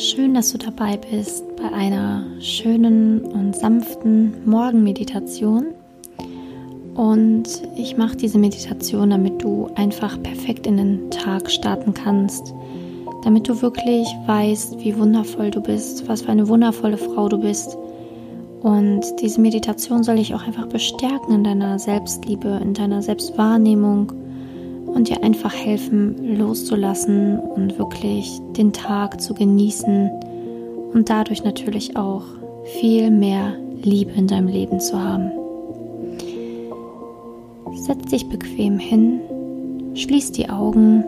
Schön, dass du dabei bist bei einer schönen und sanften Morgenmeditation. Und ich mache diese Meditation, damit du einfach perfekt in den Tag starten kannst, damit du wirklich weißt, wie wundervoll du bist, was für eine wundervolle Frau du bist. Und diese Meditation soll dich auch einfach bestärken in deiner Selbstliebe, in deiner Selbstwahrnehmung und dir einfach helfen, loszulassen und wirklich den Tag zu genießen und dadurch natürlich auch viel mehr Liebe in deinem Leben zu haben. Setz dich bequem hin, schließ die Augen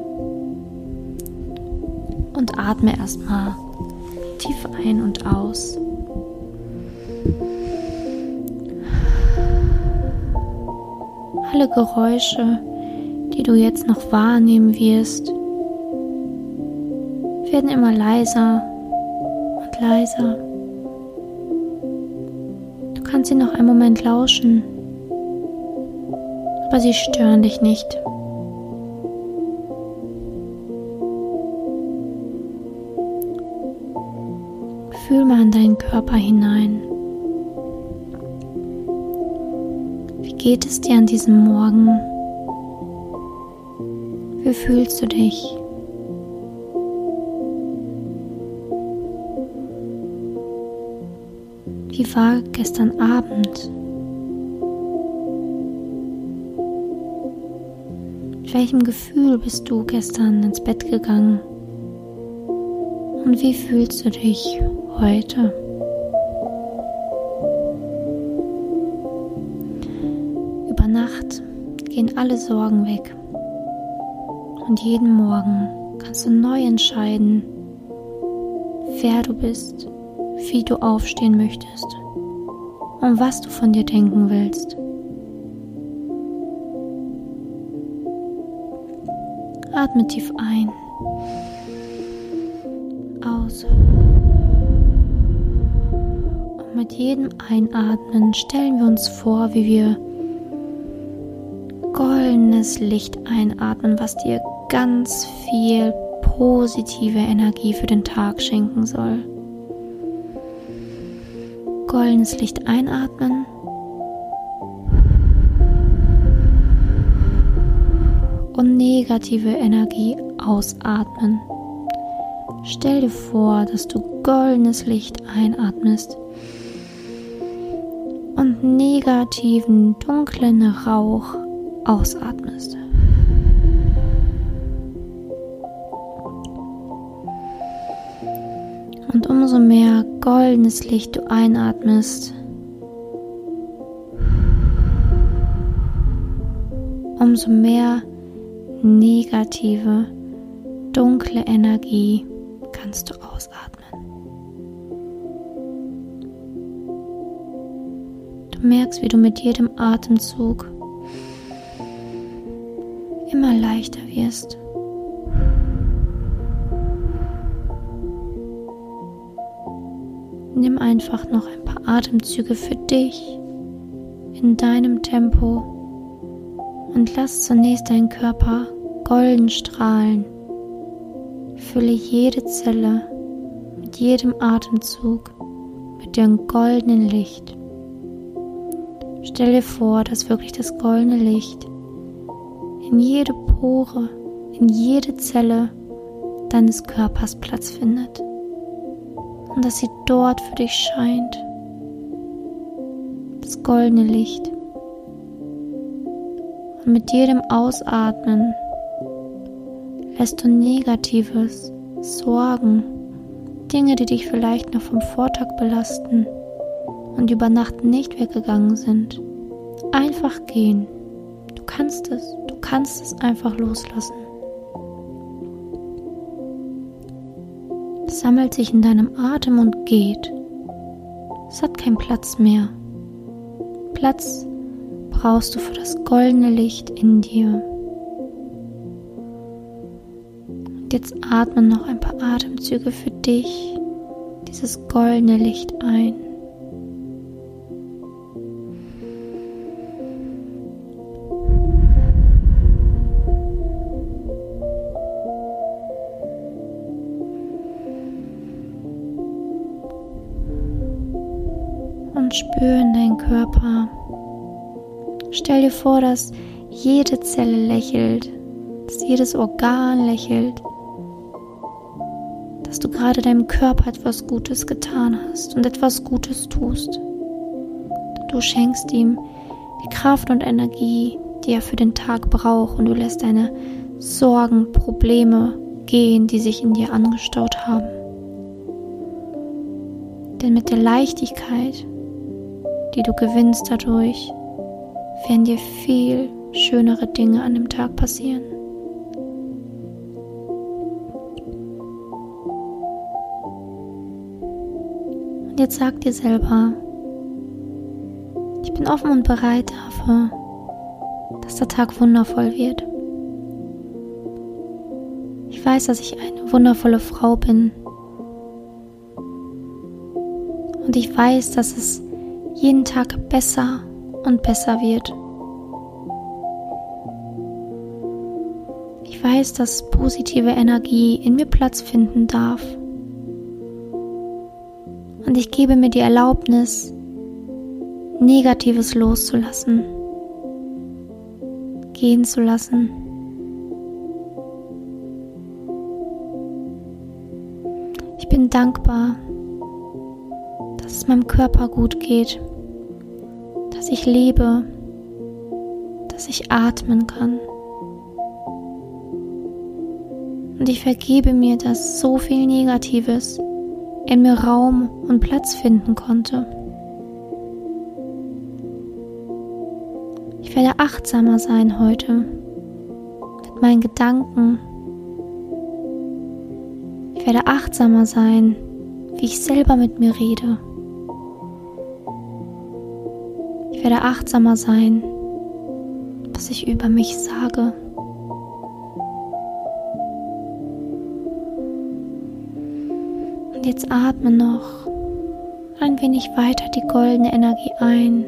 und atme erstmal tief ein und aus. Alle Geräusche, die du jetzt noch wahrnehmen wirst, werden immer leiser und leiser. Du kannst sie noch einen Moment lauschen, aber sie stören dich nicht. Fühl mal in deinen Körper hinein. Wie geht es dir an diesem Morgen? Wie fühlst du dich? Wie war gestern Abend? Mit welchem Gefühl bist du gestern ins Bett gegangen? Und wie fühlst du dich heute? Über Nacht gehen alle Sorgen weg. Und jeden Morgen kannst du neu entscheiden, wer du bist, wie du aufstehen möchtest und was du von dir denken willst. Atme tief ein, aus. Und mit jedem Einatmen stellen wir uns vor, wie wir goldenes Licht einatmen, was dir ganz viel positive Energie für den Tag schenken soll. Goldenes Licht einatmen. Und negative Energie ausatmen. Stell dir vor, dass du goldenes Licht einatmest und negativen, dunklen Rauch ausatmest. Umso mehr goldenes Licht du einatmest, umso mehr negative, dunkle Energie kannst du ausatmen. Du merkst, wie du mit jedem Atemzug immer leichter wirst. Nimm einfach noch ein paar Atemzüge für dich in deinem Tempo und lass zunächst deinen Körper golden strahlen. Fülle jede Zelle mit jedem Atemzug mit dem goldenen Licht. Stell dir vor, dass wirklich das goldene Licht in jede Pore, in jede Zelle deines Körpers Platz findet und dass sie dort für dich scheint. Das goldene Licht. Und mit jedem Ausatmen lässt du Negatives, Sorgen, Dinge, die dich vielleicht noch vom Vortag belasten und über Nacht nicht weggegangen sind, einfach gehen. Du kannst es, du kannst es einfach loslassen. Sammelt sich in deinem Atem und geht. Es hat keinen Platz mehr. Platz brauchst du für das goldene Licht in dir. Und jetzt atme noch ein paar Atemzüge für dich, dieses goldene Licht ein. Und spür in deinen Körper. Stell dir vor, dass jede Zelle lächelt, dass jedes Organ lächelt, dass du gerade deinem Körper etwas Gutes getan hast und etwas Gutes tust. Du schenkst ihm die Kraft und Energie, die er für den Tag braucht und du lässt deine Sorgen, Probleme gehen, die sich in dir angestaut haben. Denn mit der Leichtigkeit, die du gewinnst dadurch, werden dir viel schönere Dinge an dem Tag passieren. Und jetzt sag dir selber, ich bin offen und bereit dafür, dass der Tag wundervoll wird. Ich weiß, dass ich eine wundervolle Frau bin. Und ich weiß, dass es jeden Tag besser und besser wird. Ich weiß, dass positive Energie in mir Platz finden darf. Und ich gebe mir die Erlaubnis, Negatives loszulassen, gehen zu lassen. Ich bin dankbar, es meinem Körper gut geht, dass ich lebe, dass ich atmen kann. Und ich vergebe mir, dass so viel Negatives in mir Raum und Platz finden konnte. Ich werde achtsamer sein heute mit meinen Gedanken. Ich werde achtsamer sein, wie ich selber mit mir rede. Ich werde achtsamer sein, was ich über mich sage. Und jetzt atme noch ein wenig weiter die goldene Energie ein.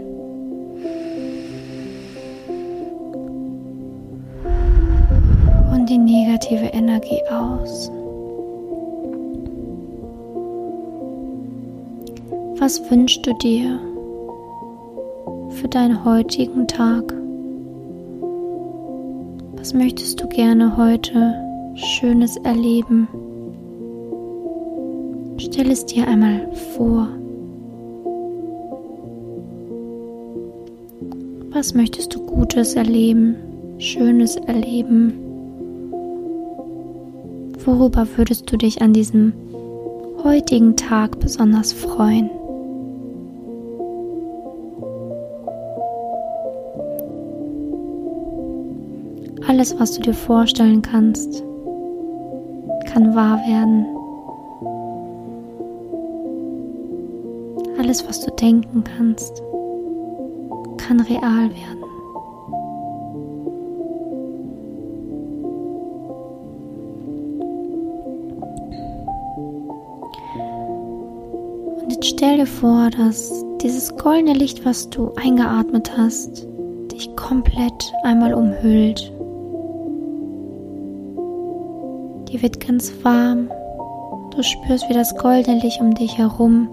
Und die negative Energie aus. Was wünschst du dir für deinen heutigen Tag? Was möchtest du gerne heute Schönes erleben? Stell es dir einmal vor. Was möchtest du Gutes erleben, Schönes erleben? Worüber würdest du dich an diesem heutigen Tag besonders freuen? Alles, was du dir vorstellen kannst, kann wahr werden. Alles, was du denken kannst, kann real werden. Und jetzt stell dir vor, dass dieses goldene Licht, was du eingeatmet hast, dich komplett einmal umhüllt. Dir wird ganz warm. Du spürst, wie das goldene Licht um dich herum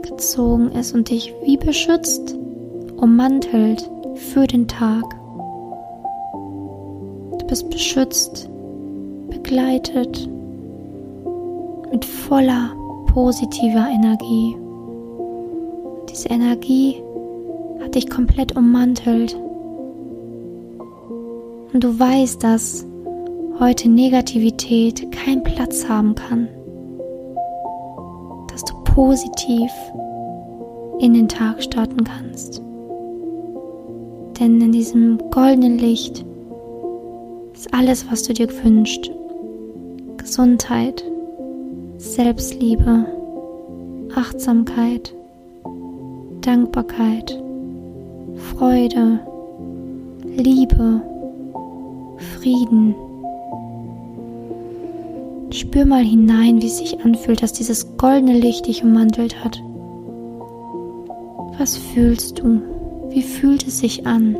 gezogen ist und dich wie beschützt, ummantelt für den Tag. Du bist beschützt, begleitet mit voller positiver Energie. Diese Energie hat dich komplett ummantelt. Und du weißt, dass heute Negativität keinen Platz haben kann. Dass du positiv in den Tag starten kannst. Denn in diesem goldenen Licht ist alles, was du dir wünschst. Gesundheit, Selbstliebe, Achtsamkeit, Dankbarkeit, Freude, Liebe, Frieden. Spür mal hinein, wie es sich anfühlt, dass dieses goldene Licht dich ummantelt hat. Was fühlst du? Wie fühlt es sich an?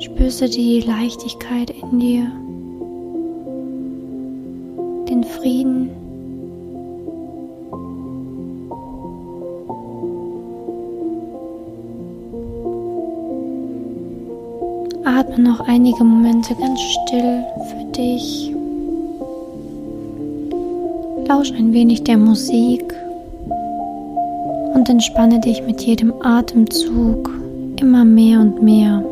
Spürst du die Leichtigkeit in dir, den Frieden. Atme noch einige Momente ganz still für dich. Lausch ein wenig der Musik und entspanne dich mit jedem Atemzug immer mehr und mehr.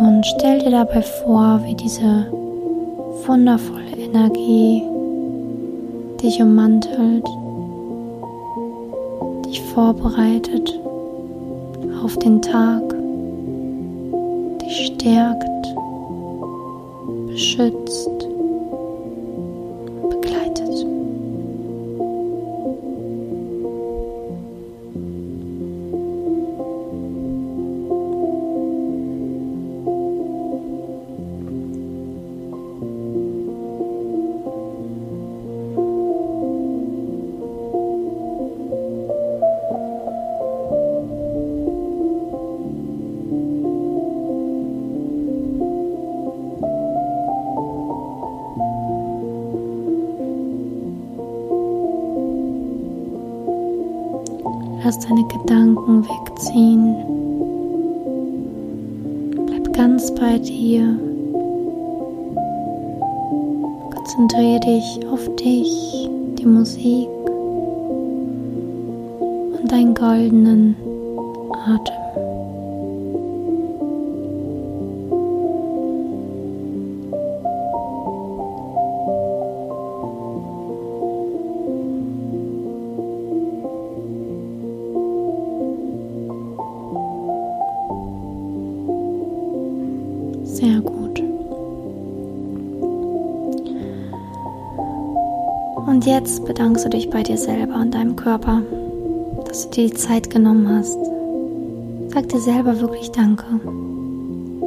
Und stell dir dabei vor, wie diese wundervolle Energie dich ummantelt, dich vorbereitet auf den Tag, stärkt, beschützt Lass deine Gedanken wegziehen. Bleib ganz bei dir. Konzentriere dich auf dich, die Musik und deinen goldenen Atem. Und jetzt bedankst du dich bei dir selber und deinem Körper, dass du dir die Zeit genommen hast. Sag dir selber wirklich Danke.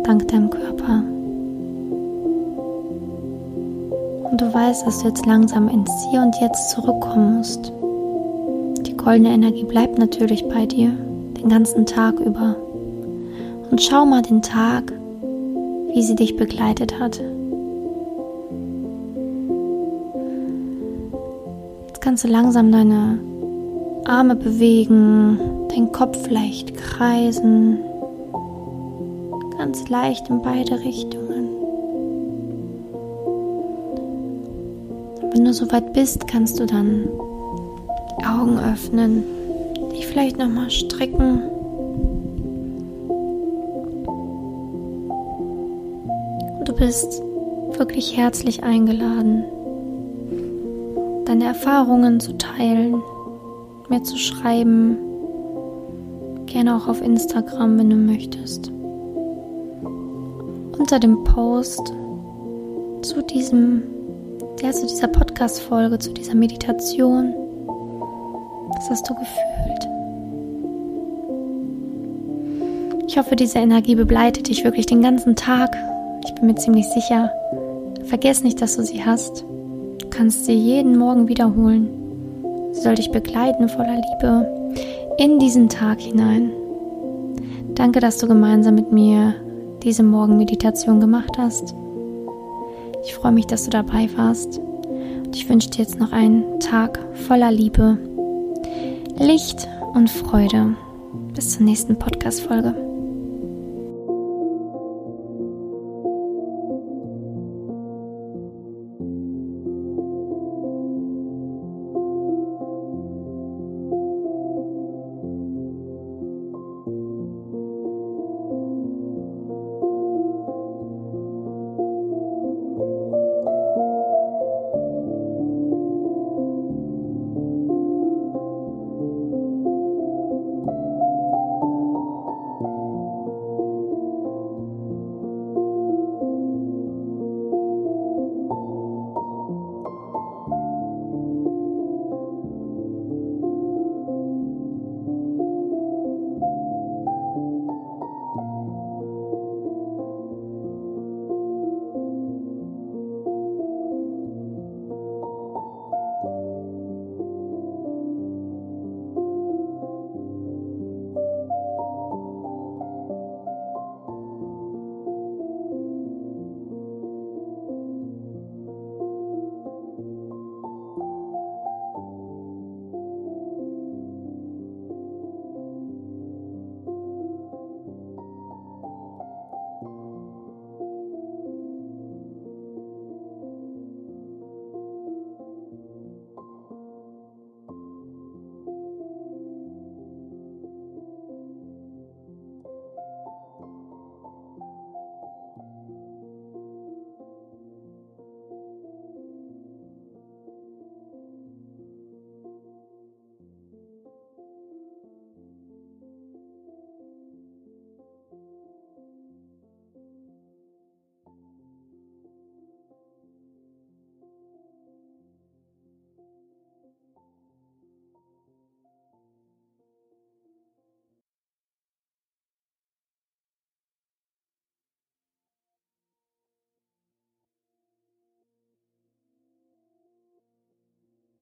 Dank deinem Körper. Und du weißt, dass du jetzt langsam ins Hier und Jetzt zurückkommen musst. Die goldene Energie bleibt natürlich bei dir den ganzen Tag über. Und schau mal den Tag wie sie dich begleitet hat. Jetzt kannst du langsam deine Arme bewegen, deinen Kopf leicht kreisen, ganz leicht in beide Richtungen. Wenn du soweit bist, kannst du dann die Augen öffnen, dich vielleicht nochmal strecken. Du bist wirklich herzlich eingeladen, deine Erfahrungen zu teilen, mir zu schreiben, gerne auch auf Instagram, wenn du möchtest. Unter dem Post zu diesem, ja, zu dieser Podcast-Folge, zu dieser Meditation, was hast du gefühlt? Ich hoffe, diese Energie begleitet dich wirklich den ganzen Tag ich bin mir ziemlich sicher. Vergiss nicht, dass du sie hast. Kannst sie jeden Morgen wiederholen. Sie soll dich begleiten voller Liebe in diesen Tag hinein. Danke, dass du gemeinsam mit mir diese Morgenmeditation gemacht hast. Ich freue mich, dass du dabei warst. Und ich wünsche dir jetzt noch einen Tag voller Liebe, Licht und Freude. Bis zur nächsten Podcast-Folge.